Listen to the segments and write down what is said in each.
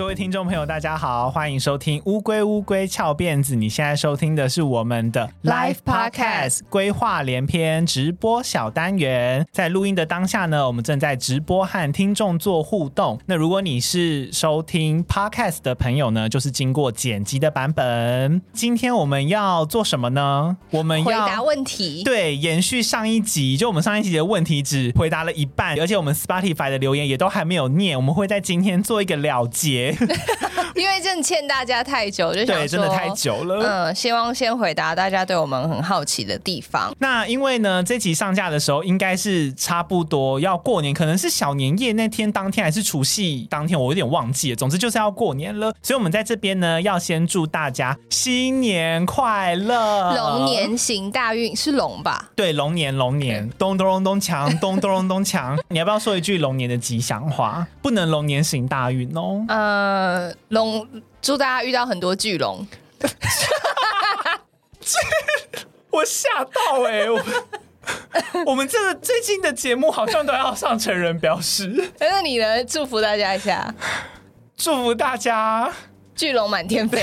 各位听众朋友，大家好，欢迎收听《乌龟乌龟翘辫子》。你现在收听的是我们的 Live Podcast 规划连篇直播小单元。在录音的当下呢，我们正在直播和听众做互动。那如果你是收听 Podcast 的朋友呢，就是经过剪辑的版本。今天我们要做什么呢？我们要回答问题。对，延续上一集，就我们上一集的问题只回答了一半，而且我们 Spotify 的留言也都还没有念。我们会在今天做一个了结。因为真的欠大家太久，就想对，真的太久了。嗯，希望先回答大家对我们很好奇的地方。那因为呢，这集上架的时候应该是差不多要过年，可能是小年夜那天当天，还是除夕当天，我有点忘记了。总之就是要过年了，所以我们在这边呢，要先祝大家新年快乐，龙年行大运，是龙吧？对，龙年龙年，咚咚咚咚锵，咚咚咚咚锵。你要不要说一句龙年的吉祥话？不能龙年行大运哦。呃，龙，祝大家遇到很多巨龙。我吓到哎、欸！我我们这个最近的节目好像都要上成人标识。那你呢？祝福大家一下，祝福大家巨龙满天飞，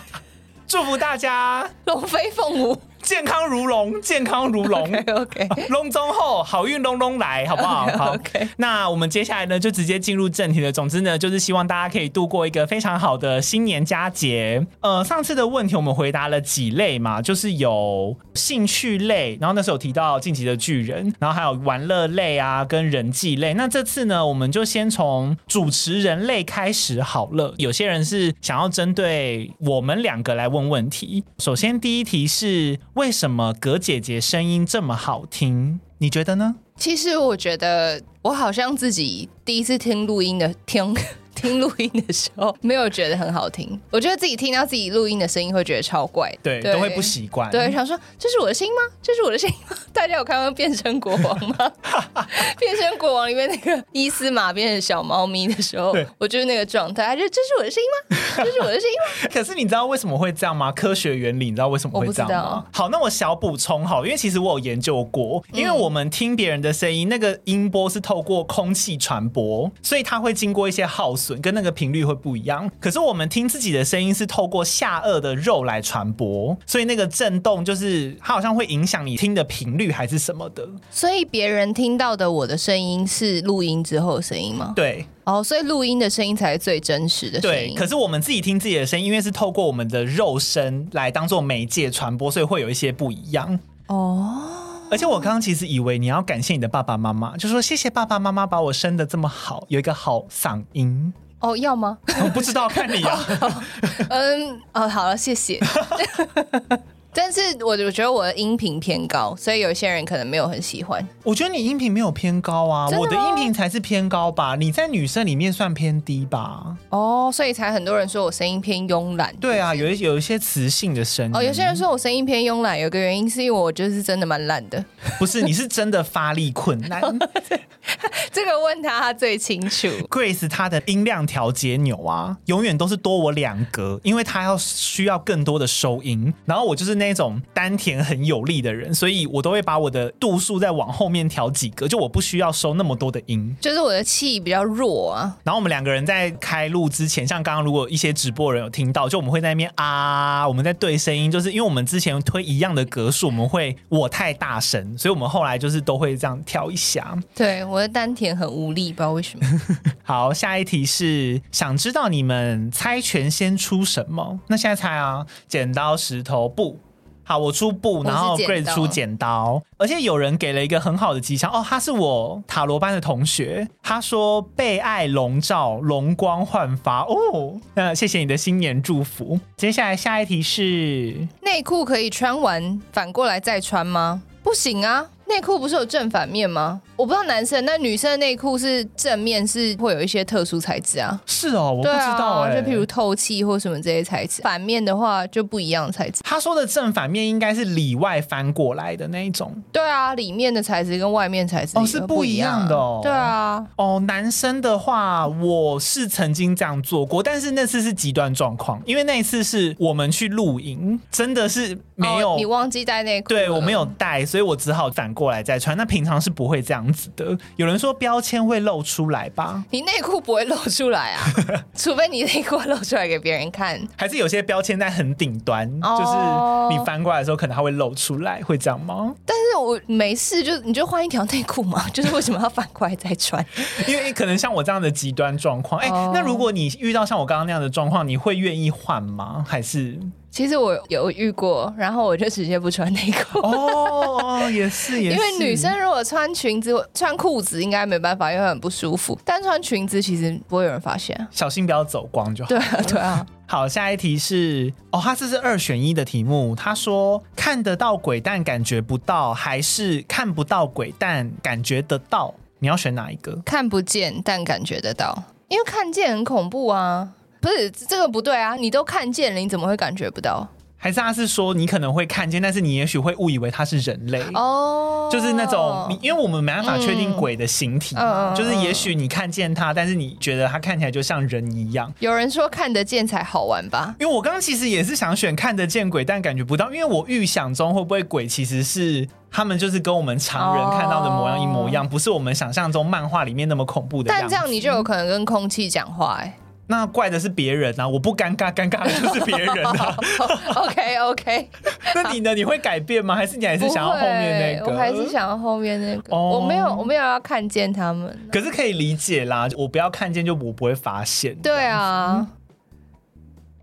祝福大家龙飞凤舞。健康如龙，健康如龙。OK，龙中后，好运龙龙来，好不好？好。OK，那我们接下来呢，就直接进入正题了。总之呢，就是希望大家可以度过一个非常好的新年佳节。呃，上次的问题我们回答了几类嘛，就是有兴趣类，然后那时候有提到晋级的巨人，然后还有玩乐类啊，跟人际类。那这次呢，我们就先从主持人类开始好了。有些人是想要针对我们两个来问问题。首先第一题是。为什么葛姐姐声音这么好听？你觉得呢？其实我觉得我好像自己第一次听录音的听。听录音的时候没有觉得很好听，我觉得自己听到自己录音的声音会觉得超怪，对，对都会不习惯，对，想说这是我的声音吗？这是我的声音吗？大家有看过《变身国王》吗？《变身国王》里面那个伊斯玛变成小猫咪的时候，我就是那个状态，就这是我的声音吗？这是我的声音吗？可是你知道为什么会这样吗？科学原理你知道为什么会这样吗？好，那我小补充好，因为其实我有研究过，因为我们听别人的声音，那个音波是透过空气传播，所以它会经过一些耗损。跟那个频率会不一样，可是我们听自己的声音是透过下颚的肉来传播，所以那个震动就是它好像会影响你听的频率还是什么的。所以别人听到的我的声音是录音之后的声音吗？对，哦，所以录音的声音才是最真实的声音。对，可是我们自己听自己的声音，因为是透过我们的肉身来当做媒介传播，所以会有一些不一样。哦。而且我刚刚其实以为你要感谢你的爸爸妈妈，就说谢谢爸爸妈妈把我生的这么好，有一个好嗓音。哦，要吗？我不知道，看你啊。嗯，哦，好了，谢谢。但是我我觉得我的音频偏高，所以有些人可能没有很喜欢。我觉得你音频没有偏高啊，我的音频才是偏高吧？你在女生里面算偏低吧？哦，所以才很多人说我声音偏慵懒。对啊，有一有一些磁性的声音。哦，有些人说我声音偏慵懒，有个原因是因为我就是真的蛮懒的。不是，你是真的发力困难。这个问他，他最清楚。Grace 他的音量调节钮啊，永远都是多我两格，因为他要需要更多的收音，然后我就是那。那种丹田很有力的人，所以我都会把我的度数再往后面调几个，就我不需要收那么多的音，就是我的气比较弱啊。然后我们两个人在开录之前，像刚刚如果一些直播人有听到，就我们会在那边啊，我们在对声音，就是因为我们之前推一样的格数，我们会我太大声，所以我们后来就是都会这样调一下。对，我的丹田很无力，不知道为什么。好，下一题是想知道你们猜拳先出什么？那现在猜啊，剪刀石头布。好，我出布，然后 Grace 出剪刀，而且有人给了一个很好的吉祥哦，他是我塔罗班的同学，他说被爱笼罩，容光焕发哦，那谢谢你的新年祝福。接下来下一题是内裤可以穿完反过来再穿吗？不行啊。内裤不是有正反面吗？我不知道男生，那女生的内裤是正面是会有一些特殊材质啊。是哦，我不知道哎、啊，就譬如透气或什么这些材质。反面的话就不一样的材质。他说的正反面应该是里外翻过来的那一种。对啊，里面的材质跟外面材质哦是不一样的哦。对啊，哦，男生的话我是曾经这样做过，但是那次是极端状况，因为那一次是我们去露营，真的是没有、哦、你忘记带内裤，对我没有带，所以我只好反。过来再穿，那平常是不会这样子的。有人说标签会露出来吧？你内裤不会露出来啊，除非你内裤露出来给别人看。还是有些标签在很顶端，哦，就是你翻过来的时候，可能它会露出来，会这样吗？但是我没事，就你就换一条内裤嘛，就是为什么要反过来再穿？因为可能像我这样的极端状况，哎，那如果你遇到像我刚刚那样的状况，你会愿意换吗？还是？其实我有遇过，然后我就直接不穿内裤。哦，也是，也是。因为女生如果穿裙子、穿裤子，应该没办法，因为很不舒服。但穿裙子其实不会有人发现，小心不要走光就好。对啊，对啊。好，下一题是哦，他这是二选一的题目。他说看得到鬼但感觉不到，还是看不到鬼但感觉得到？你要选哪一个？看不见但感觉得到，因为看见很恐怖啊。不是这个不对啊！你都看见了，你怎么会感觉不到？还是他是说你可能会看见，但是你也许会误以为他是人类哦，就是那种你，因为我们没办法确定鬼的形体嘛，嗯、就是也许你看见他，但是你觉得他看起来就像人一样。有人说看得见才好玩吧？因为我刚刚其实也是想选看得见鬼，但感觉不到，因为我预想中会不会鬼其实是他们就是跟我们常人看到的模样一模一样，哦、不是我们想象中漫画里面那么恐怖的。但这样你就有可能跟空气讲话哎、欸。那怪的是别人啊！我不尴尬，尴尬的就是别人啊。OK OK，那你呢？你会改变吗？还是你还是想要后面那个？我还是想要后面那个。Oh, 我没有，我没有要看见他们。可是可以理解啦，我不要看见，就我不会发现。对啊。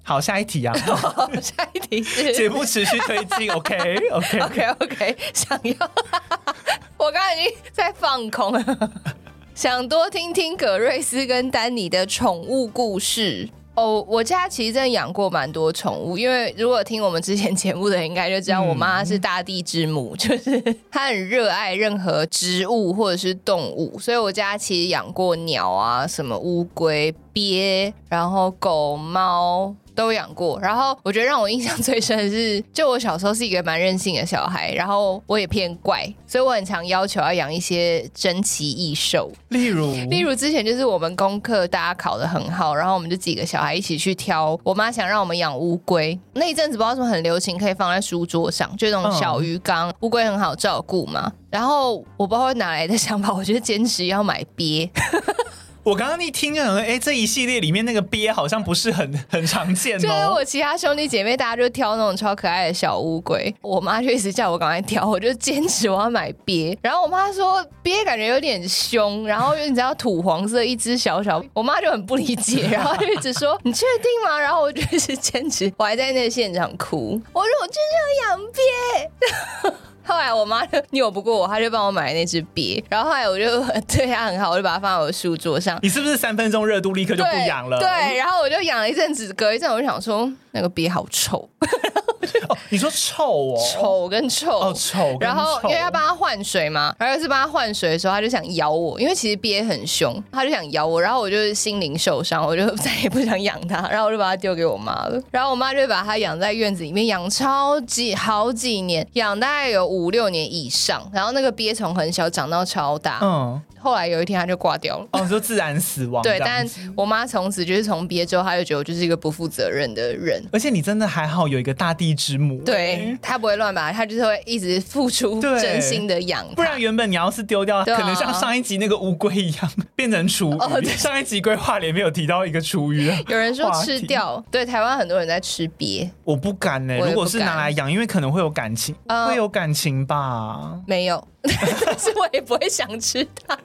好，下一题啊。下一题是节目持续推进。OK OK OK OK，想要。我刚刚已经在放空了。想多听听葛瑞斯跟丹尼的宠物故事哦。Oh, 我家其实真的养过蛮多宠物，因为如果听我们之前节目的人应该就知道，我妈是大地之母，嗯、就是她很热爱任何植物或者是动物，所以我家其实养过鸟啊，什么乌龟、鳖，然后狗、猫。都养过，然后我觉得让我印象最深的是，就我小时候是一个蛮任性的小孩，然后我也偏怪，所以我很常要求要养一些珍奇异兽，例如，例如之前就是我们功课大家考得很好，然后我们就几个小孩一起去挑，我妈想让我们养乌龟，那一阵子不知道为什么很流行，可以放在书桌上，就那种小鱼缸，乌龟很好照顾嘛，然后我不知道哪来的想法，我觉得坚持要买鳖。我刚刚一听，就想说，哎，这一系列里面那个鳖好像不是很 很常见哦。就是我其他兄弟姐妹，大家就挑那种超可爱的小乌龟，我妈就一直叫我赶快挑，我就坚持我要买鳖。然后我妈说鳖感觉有点凶，然后你知道土黄色一只小小，我妈就很不理解，然后就一直说你确定吗？然后我就一直坚持，我还在那个现场哭，我说我就是要养鳖。后来我妈就拗不过我，她就帮我买那只鳖。然后后来我就 对它很好，我就把它放在我的书桌上。你是不是三分钟热度立刻就不养了？对，对，然后我就养了一阵子，隔一阵我就想说那个鳖好臭。哦，你说臭哦，丑跟臭哦，臭。然后因为要帮他换水嘛，然后是帮他换水的时候，他就想咬我，因为其实鳖很凶，他就想咬我，然后我就心灵受伤，我就再也不想养它，然后我就把它丢给我妈了。然后我妈就把它养在院子里面养超级好几年，养大概有五六年以上，然后那个鳖从很小长到超大，嗯。后来有一天他就挂掉了，哦，说自然死亡。对，但我妈从此就是从别之后，她就觉得我就是一个不负责任的人。而且你真的还好，有一个大地之母，对，她不会乱吧，她就是会一直付出真心的养。不然原本你要是丢掉，可能像上一集那个乌龟一样 变成厨余。哦，对，上一集规划里面有提到一个厨余，有人说吃掉。对，台湾很多人在吃鳖，我不敢呢。如果是拿来养，因为可能会有感情，会有感情吧？没有，但是我也不会想吃它。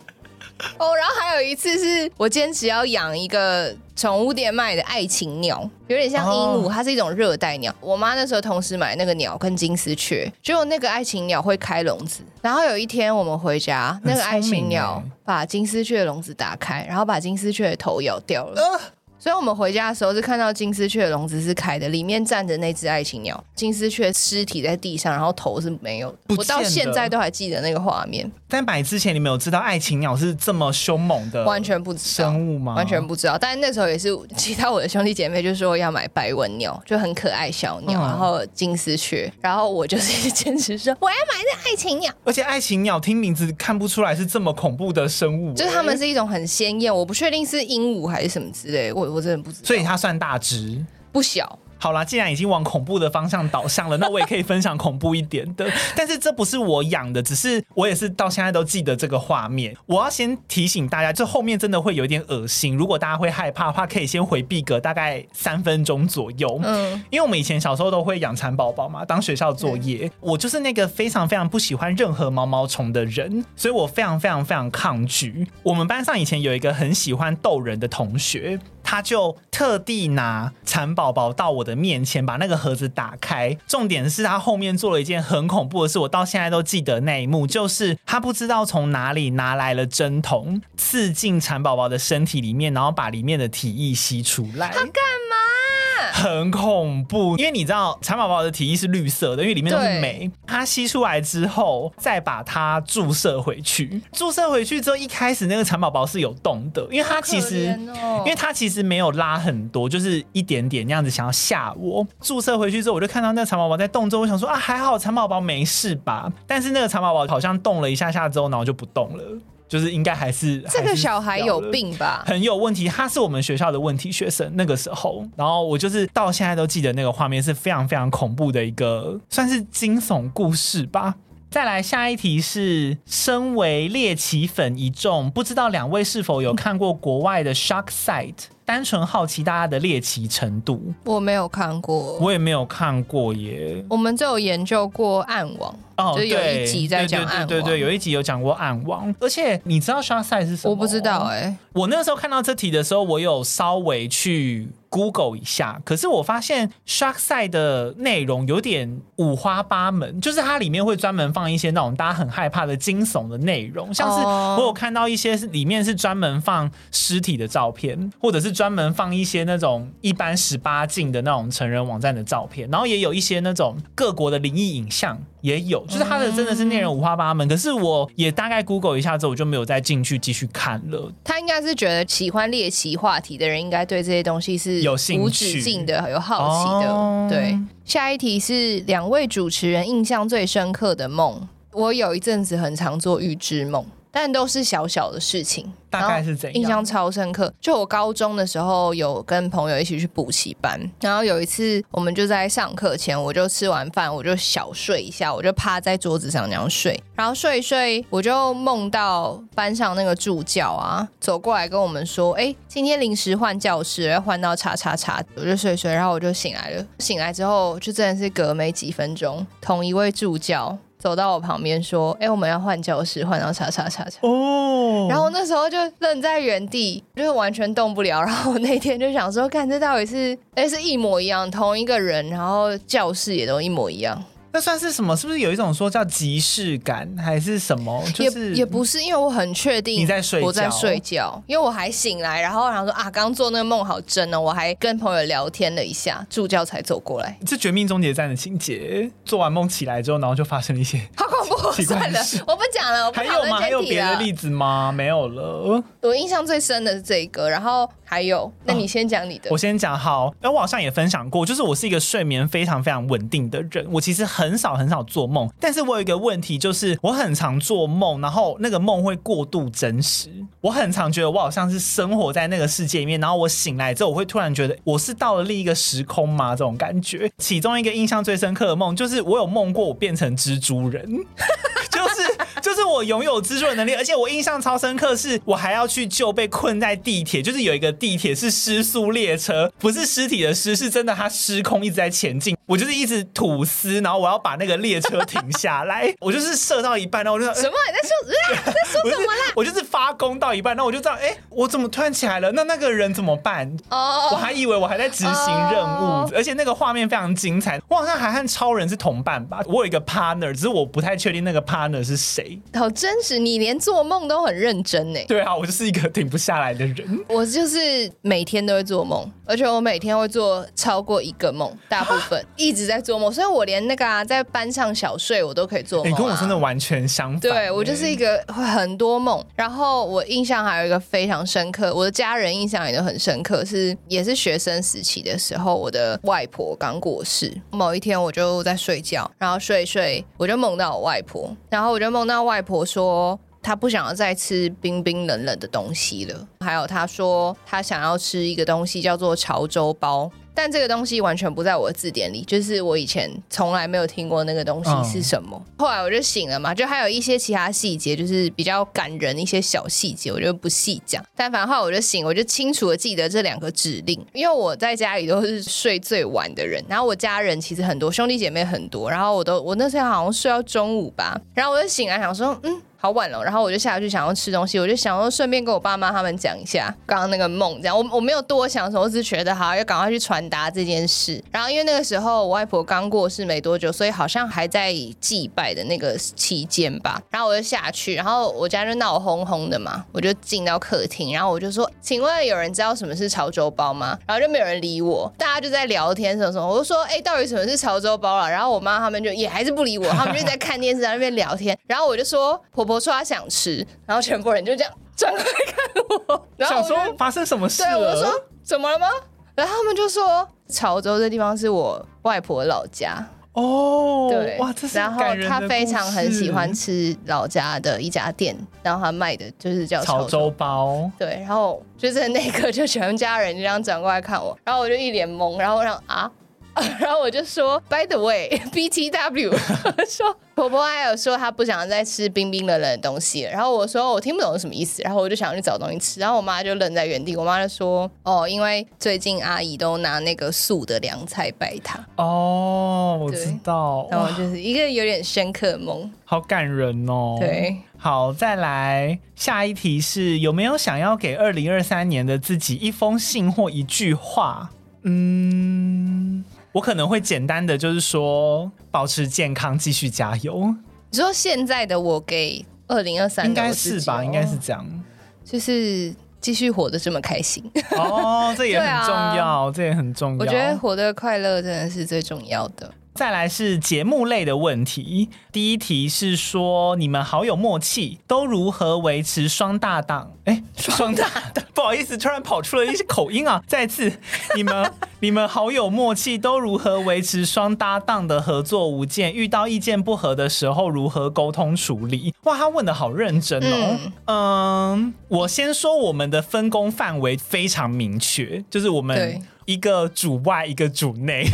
哦，然后还有一次是我坚持要养一个宠物店卖的爱情鸟，有点像鹦鹉，它是一种热带鸟。我妈那时候同时买那个鸟跟金丝雀，结果那个爱情鸟会开笼子。然后有一天我们回家，那个爱情鸟把金丝雀的笼子打开，然后把金丝雀的头咬掉了。所以我们回家的时候是看到金丝雀的笼子是开的，里面站着那只爱情鸟，金丝雀尸体在地上，然后头是没有的。我到现在都还记得那个画面。但买之前你们有知道爱情鸟是这么凶猛的？完全不知道生物吗？完全不知道。但是那时候也是其他我的兄弟姐妹就说要买白纹鸟，就很可爱小鸟，嗯、然后金丝雀，然后我就是坚持说我要买那爱情鸟。而且爱情鸟听名字看不出来是这么恐怖的生物，就是它们是一种很鲜艳，我不确定是鹦鹉还是什么之类，我。我真的不知道，所以它算大只，不小，好啦，既然已经往恐怖的方向导向了，那我也可以分享恐怖一点的。但是这不是我养的，只是我也是到现在都记得这个画面。我要先提醒大家，这后面真的会有一点恶心。如果大家会害怕的话，可以先回避个大概三分钟左右。嗯，因为我们以前小时候都会养蚕宝宝嘛，当学校作业。我就是那个非常非常不喜欢任何毛毛虫的人，所以我非常非常非常抗拒。我们班上以前有一个很喜欢逗人的同学。他就特地拿蚕宝宝到我的面前，把那个盒子打开。重点是他后面做了一件很恐怖的事，我到现在都记得那一幕，就是他不知道从哪里拿来了针筒，刺进蚕宝宝的身体里面，然后把里面的体液吸出来。他干？很恐怖，因为你知道蚕宝宝的体液是绿色的，因为里面都是酶。它吸出来之后，再把它注射回去。注射回去之后，一开始那个蚕宝宝是有动的，因为它其实，因为它其实没有拉很多，就是一点点那样子，想要吓我。注射回去之后，我就看到那个蚕宝宝在动之后，我想说啊，还好蚕宝宝没事吧。但是那个蚕宝宝好像动了一下下之后，然后就不动了。就是应该还是这个小孩有病吧，很有问题。他是我们学校的问题学生，那个时候，然后我就是到现在都记得那个画面是非常非常恐怖的一个，算是惊悚故事吧。再来下一题是，身为猎奇粉一众，不知道两位是否有看过国外的 Shark Site？单纯好奇大家的猎奇程度。我没有看过，我也没有看过耶。我们就有研究过暗网，哦，就有一集在讲暗网，对对对，有一集有讲过暗网。而且你知道 Shark Site 是什么？我不知道哎、欸。我那个时候看到这题的时候，我有稍微去。Google 一下，可是我发现 Shark Side 的内容有点五花八门，就是它里面会专门放一些那种大家很害怕的惊悚的内容，像是我有看到一些里面是专门放尸体的照片，或者是专门放一些那种一般十八禁的那种成人网站的照片，然后也有一些那种各国的灵异影像。也有，就是它的真的是内容五花八门，嗯，可是我也大概 Google 一下之后，我就没有再进去继续看了。他应该是觉得喜欢猎奇话题的人，应该对这些东西是有无止境的、有好奇的。哦。对，下一题是两位主持人印象最深刻的梦。我有一阵子很常做预知梦。但都是小小的事情，大概是怎样？印象超深刻。就我高中的时候，有跟朋友一起去补习班，然后有一次我们就在上课前，我就吃完饭，我就小睡一下，我就趴在桌子上那样睡，然后睡一睡，我就梦到班上那个助教啊走过来跟我们说：“哎，今天临时换教室，要换到叉叉叉。”我就睡睡，然后我就醒来了。醒来之后，就真的是隔没几分钟，同一位助教。走到我旁边说：“哎、欸，我们要换教室，换到叉叉叉叉。”哦，然后那时候就愣在原地，就是完全动不了。然后我那天就想说：“看这到底是……哎、欸，是一模一样，同一个人，然后教室也都一模一样。”那算是什么？是不是有一种说叫即视感，还是什么？就是也，也不是，因为我很确定你在睡觉，我在睡觉，因为我还醒来，然后然后说啊，刚做那个梦好真哦，我还跟朋友聊天了一下，助教才走过来。这《绝命终结站》的情节，做完梦起来之后，然后就发生了一些好恐怖，算了，我不讲了。还有吗？还有别的例子吗？没有了。我印象最深的是这个，然后。还有，那你先讲你的。哦，我先讲好。哎，我好像也分享过，就是我是一个睡眠非常非常稳定的人。我其实很很少很少做梦，但是我有一个问题，就是我很常做梦，然后那个梦会过度真实。我很常觉得我好像是生活在那个世界里面，然后我醒来之后，我会突然觉得我是到了另一个时空吗？这种感觉。其中一个印象最深刻的梦，就是我有梦过我变成蜘蛛人，就是就是我拥有蜘蛛的能力，而且我印象超深刻，是我还要去救被困在地铁，就是有一个。地铁是失速列车，不是尸体的尸，是真的，它失控一直在前进。我就是一直吐丝，然后我要把那个列车停下来。我就是射到一半，然后我就说什么？你在说？啊、在说什么啦？我就是发功到一半，然后我就知道，哎、欸，我怎么突然起来了？那那个人怎么办？哦、oh.，我还以为我还在执行任务，oh. 而且那个画面非常精彩。我好像还和超人是同伴吧？我有一个 partner，只是我不太确定那个 partner 是谁。好真实，你连做梦都很认真呢。对啊，我就是一个停不下来的人。我就是。每天都会做梦，而且我每天会做超过一个梦，大部分一直在做梦，所以我连那个啊，在班上小睡我都可以做梦、啊。你、欸、跟我真的完全相反。对，我就是一个会很多梦，然后我印象还有一个非常深刻，我的家人印象也都很深刻，是也是学生时期的时候，我的外婆刚过世，某一天我就在睡觉，然后睡一睡我就梦到我外婆，然后我就梦到外婆说。她不想要再吃冰冰冷冷的东西了。还有她说她想要吃一个东西叫做潮州包。但这个东西完全不在我的字典里，就是我以前从来没有听过那个东西是什么。后来我就醒了嘛，就还有一些其他细节，就是比较感人一些小细节，我就不细讲。但反正后来我就醒，我就清楚的记得这两个指令，因为我在家里都是睡最晚的人，然后我家人其实很多兄弟姐妹很多，然后我都我那时候好像睡到中午吧，然后我就醒来想说，嗯。好晚了，然后我就下去想要吃东西，我就想说顺便跟我爸妈他们讲一下刚刚那个梦，这样我我没有多想什么，我只是觉得好要赶快去传达这件事。然后因为那个时候我外婆刚过世没多久，所以好像还在祭拜的那个期间吧。然后我就下去，然后我家就闹哄哄的嘛，我就进到客厅，然后我就说：“请问有人知道什么是潮州包吗？”然后就没有人理我，大家就在聊天什么什么。我就说：“哎，到底什么是潮州包了？”然后我妈他们就也还是不理我，他们就在看电视在那边聊天。然后我就说：“婆婆说她想吃。”然后全部人就这样转过来看我，然后我想说发生什么事了？对，我说怎么了吗？然后他们就说潮州这地方是我外婆老家哦，对，哇，这是然后他非常很喜欢吃老家的一家店，然后他卖的就是叫潮州，包，对，然后就是那一刻就全家人就这样转过来看我，然后我就一脸懵，然后我让啊。然后我就说，By the way，B T W，说婆婆还有说她不想再吃冰冰冷冷的东西了。然后我说我听不懂是什么意思，然后我就想去找东西吃。然后我妈就愣在原地，我妈就说，哦，因为最近阿姨都拿那个素的凉菜拜她。哦，我知道。然后就是一个有点深刻的梦，好感人哦。对，好，再来下一题是有没有想要给二零二三年的自己一封信或一句话？嗯。我可能会简单的就是说，保持健康，继续加油。你说现在的我给二零二三应该是吧？应该是这样，就是继续活得这么开心。哦，这也很重要，啊、这也很重要。我觉得活得快乐真的是最重要的。再来是节目类的问题，第一题是说你们好有默契，都如何维持双搭档？哎，双搭档，不好意思，突然跑出了一些口音啊！再次，你们 你们好有默契，都如何维持双搭档的合作无间？遇到意见不合的时候，如何沟通处理？哇，他问的好认真哦。嗯，嗯，我先说我们的分工范围非常明确，就是我们一个主外，一个主内。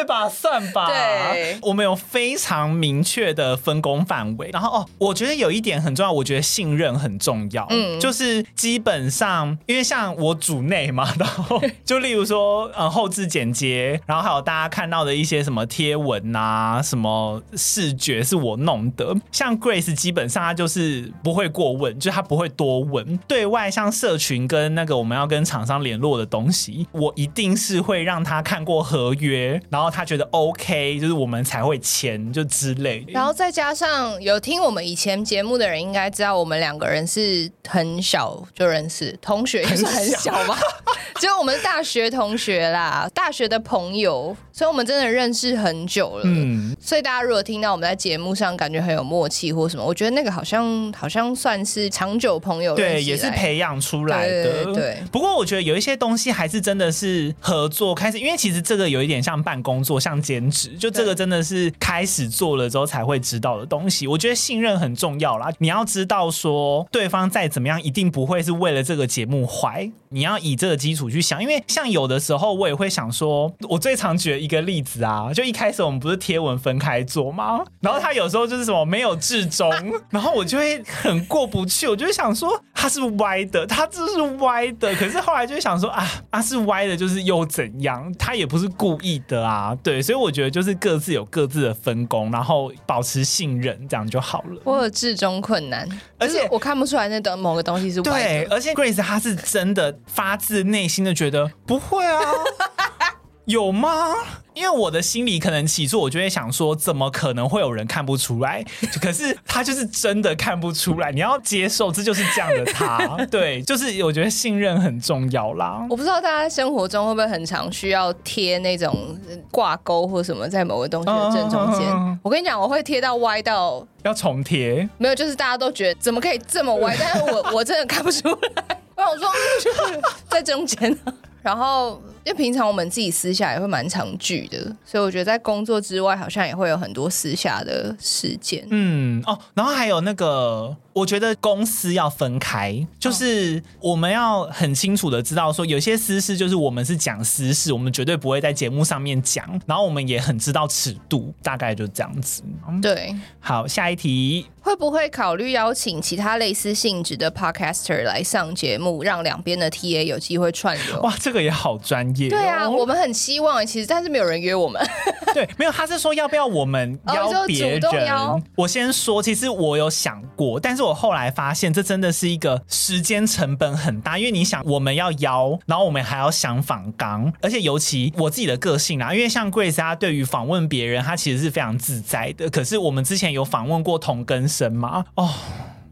对吧？算吧。对，我们有非常明确的分工范围。然后哦，我觉得有一点很重要，我觉得信任很重要。嗯，就是基本上，因为像我组内嘛，然后 就例如说，嗯，后置剪接，然后还有大家看到的一些什么贴文啊，什么视觉是我弄的。像 Grace 基本上他就是不会过问，就他不会多问。对外像社群跟那个我们要跟厂商联络的东西，我一定是会让他看过合约，然后。他觉得 OK，就是我们才会签，就之类的。然后再加上有听我们以前节目的人，应该知道我们两个人是很小就认识，同学也是很小吧？就我们大学同学啦，大学的朋友，所以我们真的认识很久了。嗯，所以大家如果听到我们在节目上感觉很有默契或什么，我觉得那个好像好像算是长久朋友，对，也是培养出来的。对，不过我觉得有一些东西还是真的是合作开始，因为其实这个有一点像办公。做像兼职，就这个真的是开始做了之后才会知道的东西。我觉得信任很重要啦，你要知道说对方再怎么样，一定不会是为了这个节目坏。你要以这个基础去想，因为像有的时候我也会想说，我最常举一个例子啊，就一开始我们不是贴文分开做吗？然后他有时候就是什么没有至终，然后我就会很过不去，我就会想说他是歪的，他这是歪的。可是后来就想说啊，他是歪的，就是又怎样？他也不是故意的啊。对，所以我觉得就是各自有各自的分工，然后保持信任，这样就好了。我有至中困难，而且我看不出来那等某个东西是。对，而且 Grace 她是真的发自内心的觉得不会啊。有吗？因为我的心里可能起初我就会想说，怎么可能会有人看不出来？可是他就是真的看不出来。你要接受，这就是这样的他。对，就是我觉得信任很重要啦。我不知道大家生活中会不会很常需要贴那种挂钩或什么在某个东西的正中间。Uh, 我跟你讲，我会贴到歪到要重贴。没有，就是大家都觉得怎么可以这么歪？但是我我真的看不出来。我想说，就是在中间。然后。因为平常我们自己私下也会蛮常聚的，所以我觉得在工作之外，好像也会有很多私下的事件。嗯哦，然后还有那个。我觉得公司要分开，就是我们要很清楚的知道说，有些私事就是我们是讲私事，我们绝对不会在节目上面讲。然后我们也很知道尺度，大概就这样子。对，好，下一题。会不会考虑邀请其他类似性质的 podcaster 来上节目，让两边的 TA 有机会串流？哇，这个也好专对啊，我们很希望，其实但是没有人约我们。对，没有，他是说要不要我们 邀别人？哦，我先说，其实我有想过，但是我后来发现，这真的是一个时间成本很大，因为你想，我们要邀，然后我们还要想访纲，而且尤其我自己的个性啊，因为像 Grace 他对于访问别人，他其实是非常自在的。可是我们之前有访问过同根生吗？哦。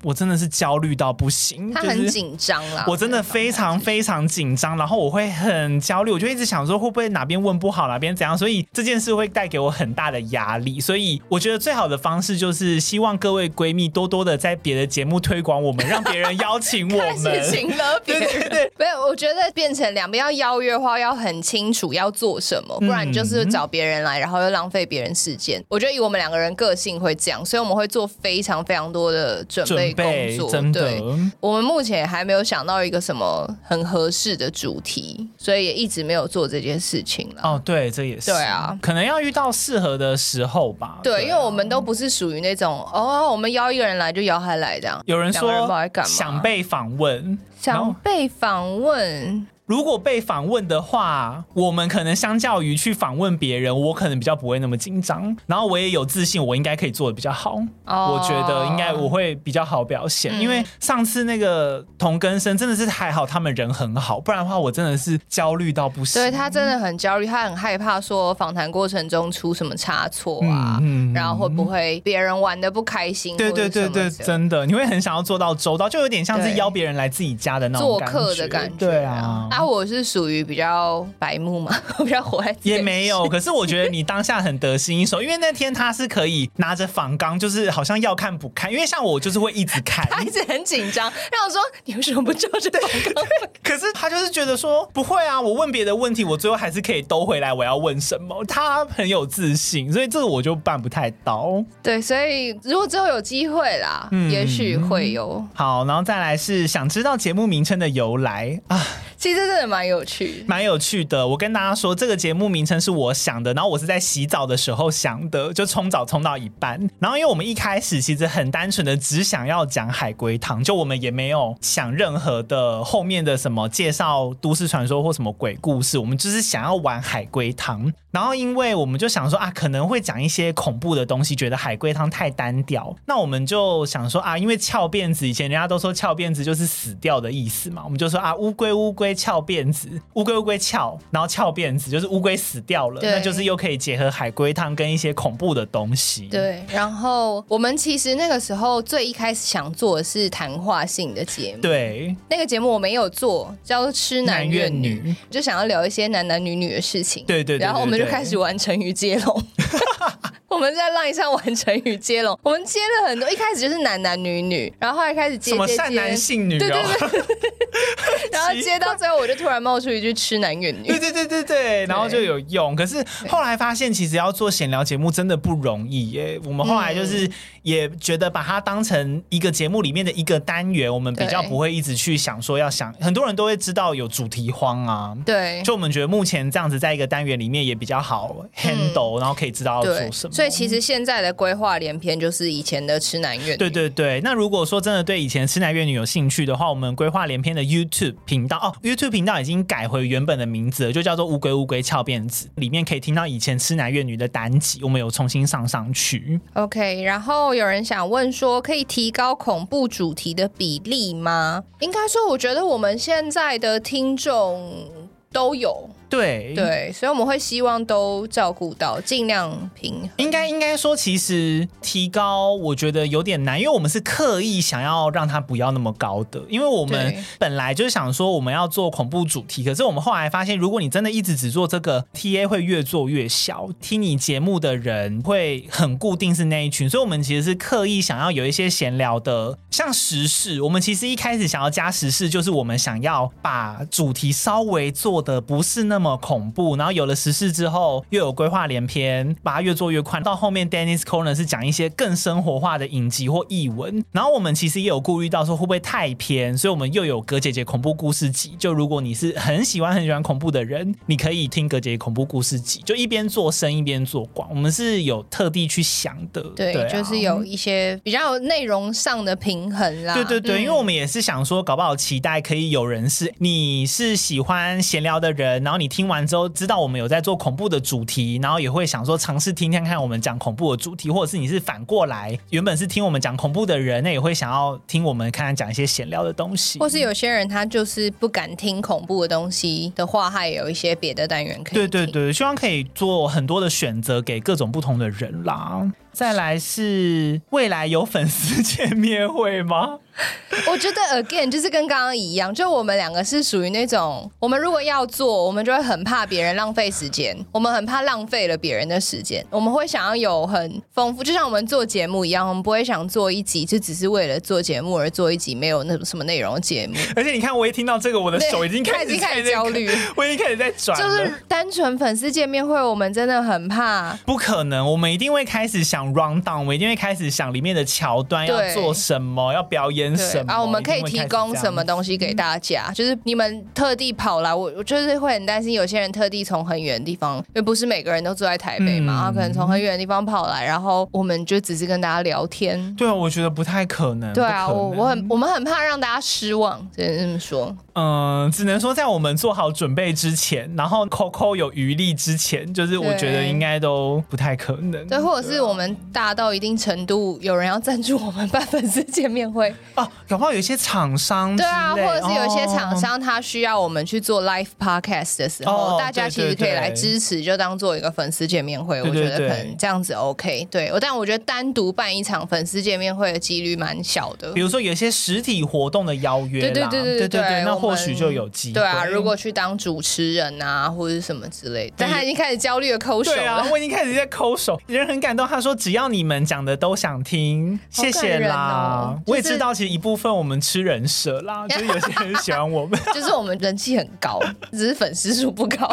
我真的是焦虑到不行，他很紧张啦。我真的非常非常紧张，然后我会很焦虑，我就一直想说会不会哪边问不好，哪边怎样，所以这件事会带给我很大的压力。所以我觉得最好的方式就是希望各位闺蜜多多的在别的节目推广我们，让别人邀请我们。开始请了 别人，对对对，没有，我觉得变成两边要邀约的话，要很清楚要做什么，不然你就是找别人来，然后又浪费别人时间。我觉得以我们两个人个性会这样，所以我们会做非常非常多的准备。工作真的，对，我们目前还没有想到一个什么很合适的主题，所以也一直没有做这件事情了。哦，对，这也是。对啊，可能要遇到适合的时候吧。对，对啊，因为我们都不是属于那种哦，我们邀一个人来就邀他来这样。有人说想被访问，想被访问。如果被访问的话，我们可能相较于去访问别人，我可能比较不会那么紧张，然后我也有自信，我应该可以做的比较好。Oh. 我觉得应该我会比较好表现，嗯、因为上次那个同根生真的是还好，他们人很好，不然的话我真的是焦虑到不行。对，他真的很焦虑，他很害怕说访谈过程中出什么差错啊，嗯嗯、然后会不会别人玩的不开心？对对对对，真的，你会很想要做到周到，就有点像是邀别人来自己家的那种做客的感觉。对啊。那我是属于比较白目嘛，我比较活在也没有。可是我觉得你当下很得心应手，因为那天他是可以拿着仿纲，就是好像要看不看。因为像我就是会一直看，他一直很紧张，让我说你为什么不照着仿纲？可是他就是觉得说不会啊，我问别的问题，我最后还是可以兜回来我要问什么。他很有自信，所以这个我就办不太到。对，所以如果之后有机会啦，嗯、也许会有。好，然后再来是想知道节目名称的由来啊。其实真的蛮有趣，蛮有趣的。我跟大家说，这个节目名称是我想的，然后我是在洗澡的时候想的，就冲澡冲到一半。然后因为我们一开始其实很单纯的只想要讲海龟汤，就我们也没有想任何的后面的什么介绍都市传说或什么鬼故事，我们就是想要玩海龟汤。然后因为我们就想说啊，可能会讲一些恐怖的东西，觉得海龟汤太单调，那我们就想说啊，因为翘辫子以前人家都说翘辫子就是死掉的意思嘛，我们就说啊，乌龟乌龟。翘辫子，乌龟乌龟翘，然后翘辫子就是乌龟死掉了，那就是又可以结合海龟汤跟一些恐怖的东西。对，然后我们其实那个时候最一开始想做的是谈话性的节目，对，那个节目我没有做，叫做痴男怨女，就想要聊一些男男女女的事情。对对，对，对，对，然后我们就开始玩成语接龙。我们在 LINE 上玩成语接龙，我们接了很多，一开始就是男男女女，然后后来开始接什么善男信女，哦，对对对，然后接到最后我就突然冒出一句痴男怨女，对对对对对，然后就有用。可是后来发现，其实要做闲聊节目真的不容易耶。我们后来就是也觉得把它当成一个节目里面的一个单元，我们比较不会一直去想说要想，很多人都会知道有主题荒啊，对，就我们觉得目前这样子在一个单元里面也比较好 handle，然后可以知道要做什么。所以其实现在的规划连篇就是以前的痴男怨女。对对对，那如果说真的对以前痴男怨女有兴趣的话，我们规划连篇的 YouTube 频道哦，YouTube 频道已经改回原本的名字了，就叫做乌龟乌龟翘辫子，里面可以听到以前痴男怨女的单集，我们有重新上上去。OK，然后有人想问说，可以提高恐怖主题的比例吗？应该说，我觉得我们现在的听众都有。对对，所以我们会希望都照顾到，尽量平衡。应该应该说，其实提高我觉得有点难，因为我们是刻意想要让它不要那么高的，因为我们本来就是想说我们要做恐怖主题，可是我们后来发现，如果你真的一直只做这个，TA 会越做越小，听你节目的人会很固定是那一群，所以我们其实是刻意想要有一些闲聊的，像时事，我们其实一开始想要加时事，就是我们想要把主题稍微做的不是那。那么恐怖，然后有了时事之后又有规划连篇，把它越做越宽。到后面 Dennis Corner 是讲一些更生活化的影集或译文，然后我们其实也有顾虑到说会不会太偏，所以我们又有葛姐姐恐怖故事集。就如果你是很喜欢很喜欢恐怖的人，你可以听葛姐姐恐怖故事集，就一边做深一边做广。我们是有特地去想的，对，就是有一些比较内容上的平衡啦。对对对，嗯、因为我们也是想说，搞不好期待可以有人是你是喜欢闲聊的人，然后你听完之后知道我们有在做恐怖的主题，然后也会想说尝试听听看我们讲恐怖的主题，或者是你是反过来，原本是听我们讲恐怖的人，那也会想要听我们看看讲一些闲聊的东西，或是有些人他就是不敢听恐怖的东西的话，他也有一些别的单元可以。对对对，希望可以做很多的选择给各种不同的人啦。再来是未来有粉丝见面会吗？我觉得 again 就是跟刚刚一样，就我们两个是属于那种，我们如果要做，我们就会很怕别人浪费时间，我们很怕浪费了别人的时间，我们会想要有很丰富，就像我们做节目一样，我们不会想做一集就只是为了做节目而做一集没有那种什么内容的节目。而且你看，我一听到这个，我的手已经开始开始焦虑，我已经开始在转，就是单纯粉丝见面会，我们真的很怕，不可能，我们一定会开始想 run down，我一定会开始想里面的桥段要做什么，要表演什么啊，我们。可以提供什么东西给大家？嗯、就是你们特地跑来，我我就是会很担心，有些人特地从很远的地方，因为不是每个人都住在台北嘛，他、嗯、可能从很远的地方跑来，然后我们就只是跟大家聊天。对啊，我觉得不太可能。对啊，我我很我们很怕让大家失望，只能这么说。嗯，只能说在我们做好准备之前，然后 Coco 有余力之前，就是我觉得应该都不太可能。对，或者是我们大到一定程度，有人要赞助我们办粉丝见面会 哦，搞不好有些厂商对啊，或者是有些厂商他需要我们去做 live podcast 的时候，哦、大家其实可以来支持，就当做一个粉丝见面会。对对对，我觉得可能这样子 OK。对，但我觉得单独办一场粉丝见面会的几率蛮小的。比如说有些实体活动的邀约，对对对对对对，对对对，那或许就有机会。对啊，如果去当主持人啊，或者什么之类的。但他已经开始焦虑的抠手了。对啊，我已经开始在抠手，人很感动。他说只要你们讲的都想听，谢谢啦。哦就是、我也知道，其实一部分我们吃人设啦，就是有些人喜欢我们，就是我们人气很高，只是粉丝数不高。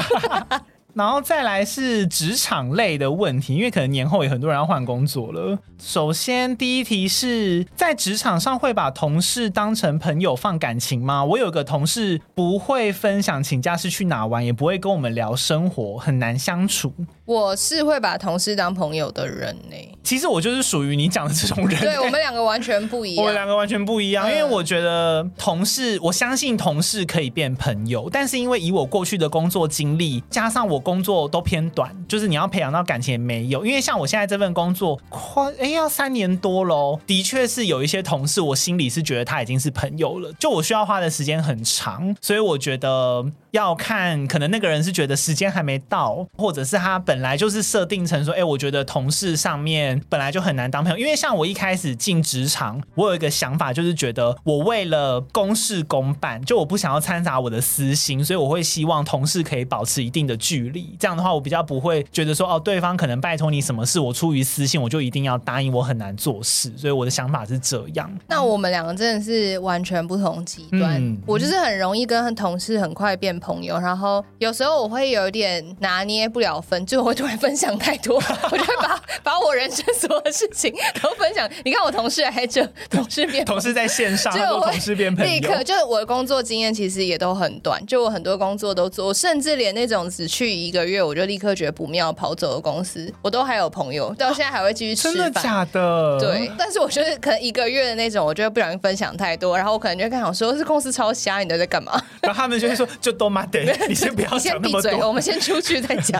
然后再来是职场类的问题，因为可能年后也很多人要换工作了。首先第一题是在职场上会把同事当成朋友放感情吗？我有个同事不会分享请假是去哪玩，也不会跟我们聊生活，很难相处。我是会把同事当朋友的人呢、欸。其实我就是属于你讲的这种人、欸。对，我们两个完全不一样。我们两个完全不一样，因为我觉得同事，我相信同事可以变朋友，但是因为以我过去的工作经历，加上我工作都偏短，就是你要培养到感情也没有。因为像我现在这份工作，快哎要三年多喽，的确是有一些同事，我心里是觉得他已经是朋友了，就我需要花的时间很长，所以我觉得。要看，可能那个人是觉得时间还没到，或者是他本来就是设定成说，哎、欸，我觉得同事上面本来就很难当朋友。因为像我一开始进职场，我有一个想法，就是觉得我为了公事公办，就我不想要掺杂我的私心，所以我会希望同事可以保持一定的距离。这样的话，我比较不会觉得说，哦，对方可能拜托你什么事，我出于私心，我就一定要答应，我很难做事。所以我的想法是这样。那我们两个真的是完全不同极端。嗯、我就是很容易跟同事很快变朋友，然后有时候我会有点拿捏不了分，就我会突然分享太多，我就会把把我人生所有的事情 都分享。你看我同事还就 同事变同事在线上，就同事变朋友，立刻就是我的工作经验其实也都很短，就我很多工作都做，甚至连那种只去一个月我就立刻觉得不妙跑走的公司，我都还有朋友到现在还会继续吃饭。真的假的？对，但是我觉得可能一个月的那种，我觉得不小心分享太多，然后我可能就跟他说，是公司超瞎，你都在干嘛？然后他们就会说，就多妈得。你先不要想那么多，我们先出去再讲。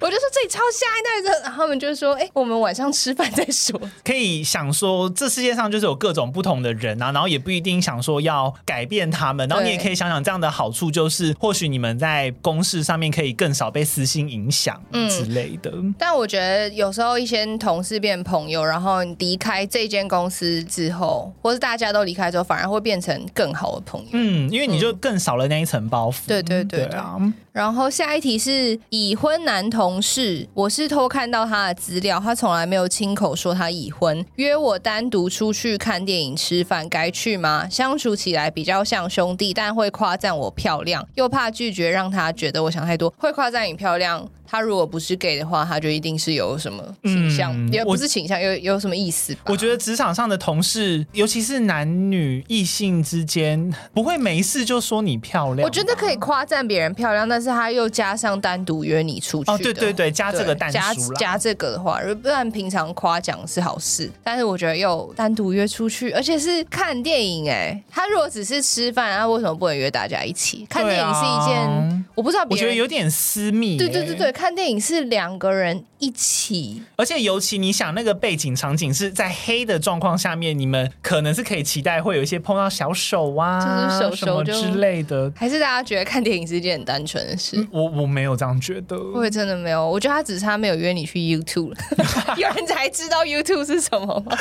我就说这里超下一代的，然后他们就说：“哎、欸，我们晚上吃饭再说。”可以想说，这世界上就是有各种不同的人啊，然后也不一定想说要改变他们。然后你也可以想想，这样的好处就是，或许你们在公事上面可以更少被私心影响之类的、嗯。但我觉得有时候一些同事变朋友，然后你离开这间公司之后，或是大家都离开之后，反而会变成更好的朋友。嗯，因为你就更少了那一层包袱。对对对，对，对啊。然后下一题是已婚男同。同事，我是偷看到他的资料，他从来没有亲口说他已婚，约我单独出去看电影、吃饭，该去吗？相处起来比较像兄弟，但会夸赞我漂亮，又怕拒绝让他觉得我想太多，会夸赞你漂亮。他如果不是 gay 的话，他就一定是有什么倾向，嗯、也不是倾向，有有什么意思吧？我觉得职场上的同事，尤其是男女异性之间，不会没事就说你漂亮。我觉得可以夸赞别人漂亮，但是他又加上单独约你出去。哦，对对对，加这个单加加这个的话，不然平常夸奖是好事，但是我觉得又单独约出去，而且是看电影。哎，他如果只是吃饭，他为什么不能约大家一起看电影？是一件、啊、我不知道，我觉得有点私密。对对对对。看电影是两个人一起，而且尤其你想那个背景场景是在黑的状况下面，你们可能是可以期待会有一些碰到小手啊，就是手手之类的，还是大家觉得看电影是一件很单纯的事？嗯、我我没有这样觉得，我也真的没有。我觉得他只是他没有约你去 YouTube 有人才知道 YouTube 是什么吗？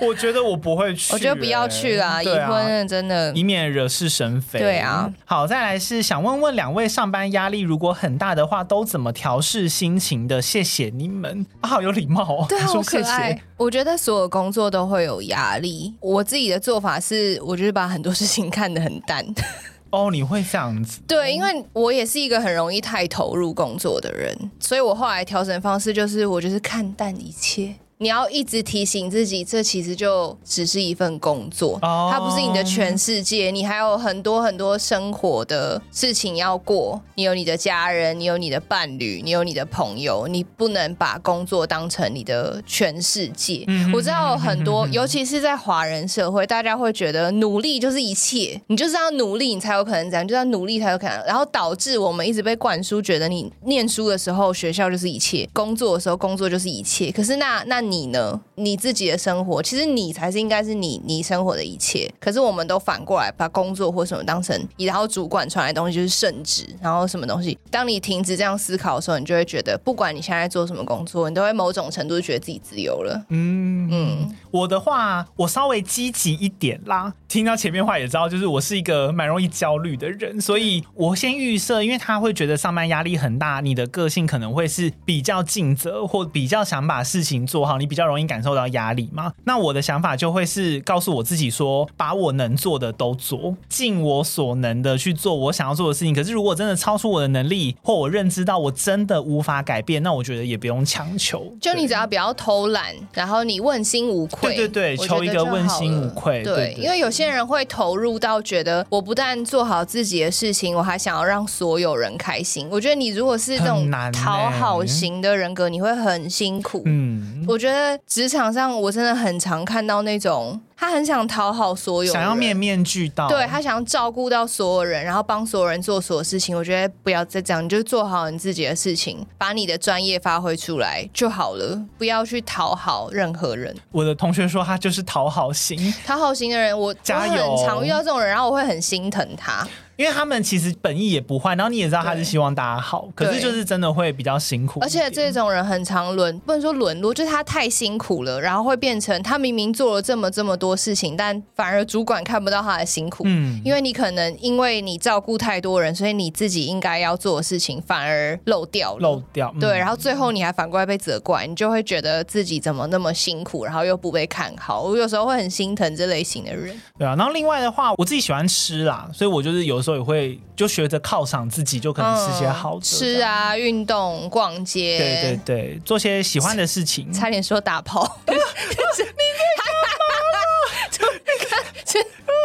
我觉得我不会去、欸，我觉得不要去啦，已、啊、婚真的，以免惹是生非。对啊，好，再来是想问问两位，上班压力如果很大的话，都怎么调试心情？的谢谢你们，啊、好有礼貌哦。对啊，说谢谢。我觉得所有工作都会有压力。我自己的做法是，我就是把很多事情看得很淡。哦，你会这样子？对，因为我也是一个很容易太投入工作的人，所以我后来调整方式就是，我就是看淡一切。你要一直提醒自己，这其实就只是一份工作，它不是你的全世界。你还有很多很多生活的事情要过。你有你的家人，你有你的伴侣，你有你的朋友，你不能把工作当成你的全世界。我知道很多，尤其是在华人社会，大家会觉得努力就是一切，你就是要努力，你才有可能这样，就要努力才有可能。然后导致我们一直被灌输，觉得你念书的时候学校就是一切，工作的时候工作就是一切。可是那那你。呢？你自己的生活，其实你才是应该是你你生活的一切。可是我们都反过来把工作或什么当成，然后主管传来的东西就是圣旨，然后什么东西。当你停止这样思考的时候，你就会觉得，不管你现在做什么工作，你都会某种程度觉得自己自由了。嗯嗯，我的话，我稍微积极一点啦。听到前面话也知道，就是我是一个蛮容易焦虑的人，所以我先预设，因为他会觉得上班压力很大，你的个性可能会是比较尽责或比较想把事情做好。你比较容易感受到压力吗？那我的想法就会是告诉我自己说，把我能做的都做，尽我所能的去做我想要做的事情。可是如果真的超出我的能力，或我认知到我真的无法改变，那我觉得也不用强求。就你只要不要偷懒，然后你问心无愧。对对对，求一个问心无愧。对，对，对，因为有些人会投入到觉得，我不但做好自己的事情，我还想要让所有人开心。我觉得你如果是这种讨好型的人格，你会很辛苦。嗯，我觉得。在职场上，我真的很常看到那种他很想讨好所有人，想要面面俱到，对，他想要照顾到所有人，然后帮所有人做所有事情。我觉得不要再这样，你就做好你自己的事情，把你的专业发挥出来就好了，不要去讨好任何人。我的同学说他就是讨好型，讨好型的人，我加油，我很常遇到这种人，然后我会很心疼他。因为他们其实本意也不坏，然后你也知道他是希望大家好，可是就是真的会比较辛苦。而且这种人很常沦，不能说沦落，就是他太辛苦了，然后会变成他明明做了这么这么多事情，但反而主管看不到他的辛苦。嗯，因为你可能因为你照顾太多人，所以你自己应该要做的事情反而漏掉了。漏掉。嗯、对，然后最后你还反过来被责怪，你就会觉得自己怎么那么辛苦，然后又不被看好。我有时候会很心疼这类型的人。对啊，然后另外的话，我自己喜欢吃啦，所以我就是有时候也会就。就学着犒赏自己，就可能吃些好的，吃啊，运动、逛街，对对对，做些喜欢的事情。差点说打炮，你别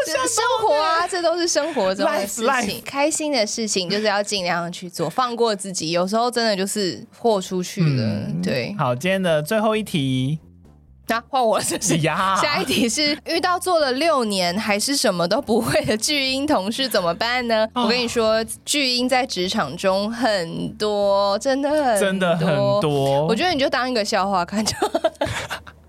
这生活啊，这都是生活中的事情，开心的事情就是要尽量去做，放过自己。有时候真的就是豁出去了。嗯、对，好，今天的最后一题。那换我是不是？下一题是遇到做了六年还是什么都不会的巨婴同事怎么办呢？哦、我跟你说，巨婴在职场中很多，真的很真的很多。我觉得你就当一个笑话看就。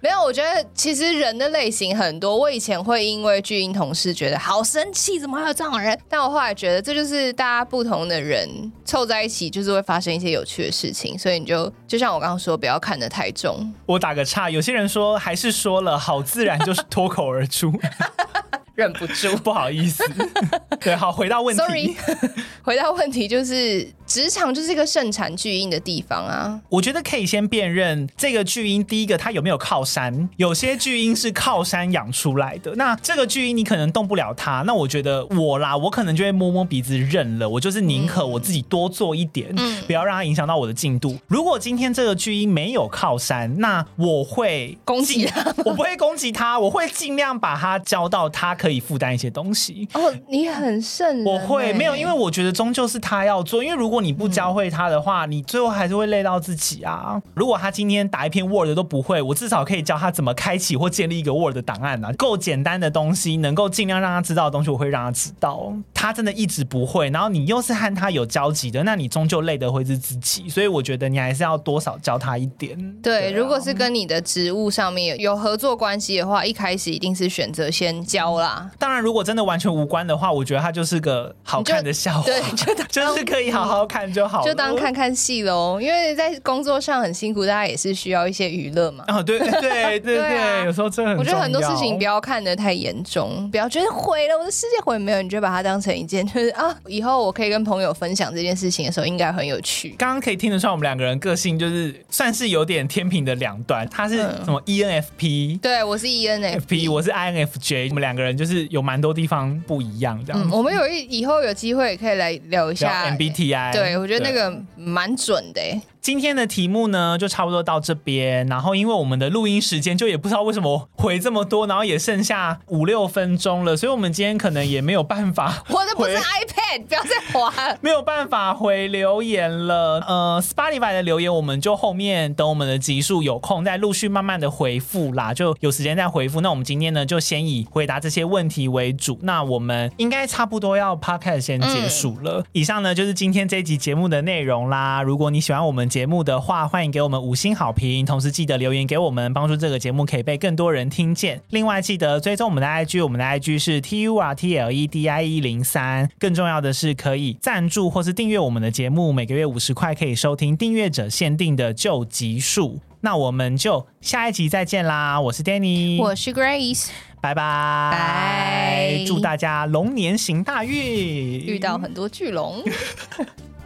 没有，我觉得其实人的类型很多。我以前会因为巨婴同事觉得好生气，怎么还有这种人？但我后来觉得这就是大家不同的人凑在一起，就是会发生一些有趣的事情。所以你就就像我刚刚说，不要看得太重。我打个岔，有些人说还是说了，好自然就是脱口而出。忍不住，不好意思。对，好，回到问题。Sorry，回到问题就是，职场就是一个盛产巨婴的地方啊。我觉得可以先辨认这个巨婴，第一个他有没有靠山？有些巨婴是靠山养出来的，那这个巨婴你可能动不了他。那我觉得我啦，我可能就会摸摸鼻子认了。我就是宁可我自己多做一点，嗯，不要让他影响到我的进度。如果今天这个巨婴没有靠山，那我会攻击他，我不会攻击他，我会尽量把他教到他可以负担一些东西。哦，你很圣人。我会没有，因为我觉得终究是他要做。因为如果你不教会他的话，你最后还是会累到自己啊。如果他今天打一篇 Word 都不会，我至少可以教他怎么开启或建立一个 Word 档案啊。够简单的东西，能够尽量让他知道的东西，我会让他知道。他真的一直不会，然后你又是和他有交集的，那你终究累的会是自己。所以我觉得你还是要多少教他一点。对，如果是跟你的职务上面有合作关系的话，一开始一定是选择先教啦。当然，如果真的完全无关的话，我觉得它就是个好看的笑话，对，就 就是可以好好看就好，就当看看戏喽。因为在工作上很辛苦，大家也是需要一些娱乐嘛。哦，对对对对对，啊，有时候真的很。我觉得很多事情不要看得太严重，不要觉得毁了我的世界，毁没有，你就把它当成一件，就是啊，以后我可以跟朋友分享这件事情的时候，应该很有趣。刚刚可以听得出来，我们两个人个性就是算是有点天平的两端。他是什么 ENFP？对，我是 ENFP，我是 INFJ。我们两个人就是有蛮多地方不一样，这样。嗯，我们有一以后有机会可以来聊一下 MBTI。对，我觉得那个蛮准的。今天的题目呢，就差不多到这边。然后，因为我们的录音时间就也不知道为什么回这么多，然后也剩下五六分钟了，所以我们今天可能也没有办法。我的不是 iPad，不要再滑。没有办法回留言了。呃，Spotify 的留言我们就后面等我们的集数有空再陆续慢慢的回复啦，就有时间再回复。那我们今天呢，就先以回答这些问题为主。那我们应该差不多要 Podcast 先结束了。嗯。以上呢就是今天这一集节目的内容啦。如果你喜欢我们。节目的话，欢迎给我们五星好评，同时记得留言给我们，帮助这个节目可以被更多人听见。另外，记得追踪我们的 IG，我们的 IG 是 T U R T L E D I 一零三。更重要的是，可以赞助或是订阅我们的节目，每个月五十块可以收听订阅者限定的旧集数。那我们就下一集再见啦！我是 Danny，我是 Grace，拜拜，祝大家龙年行大运，遇到很多巨龙。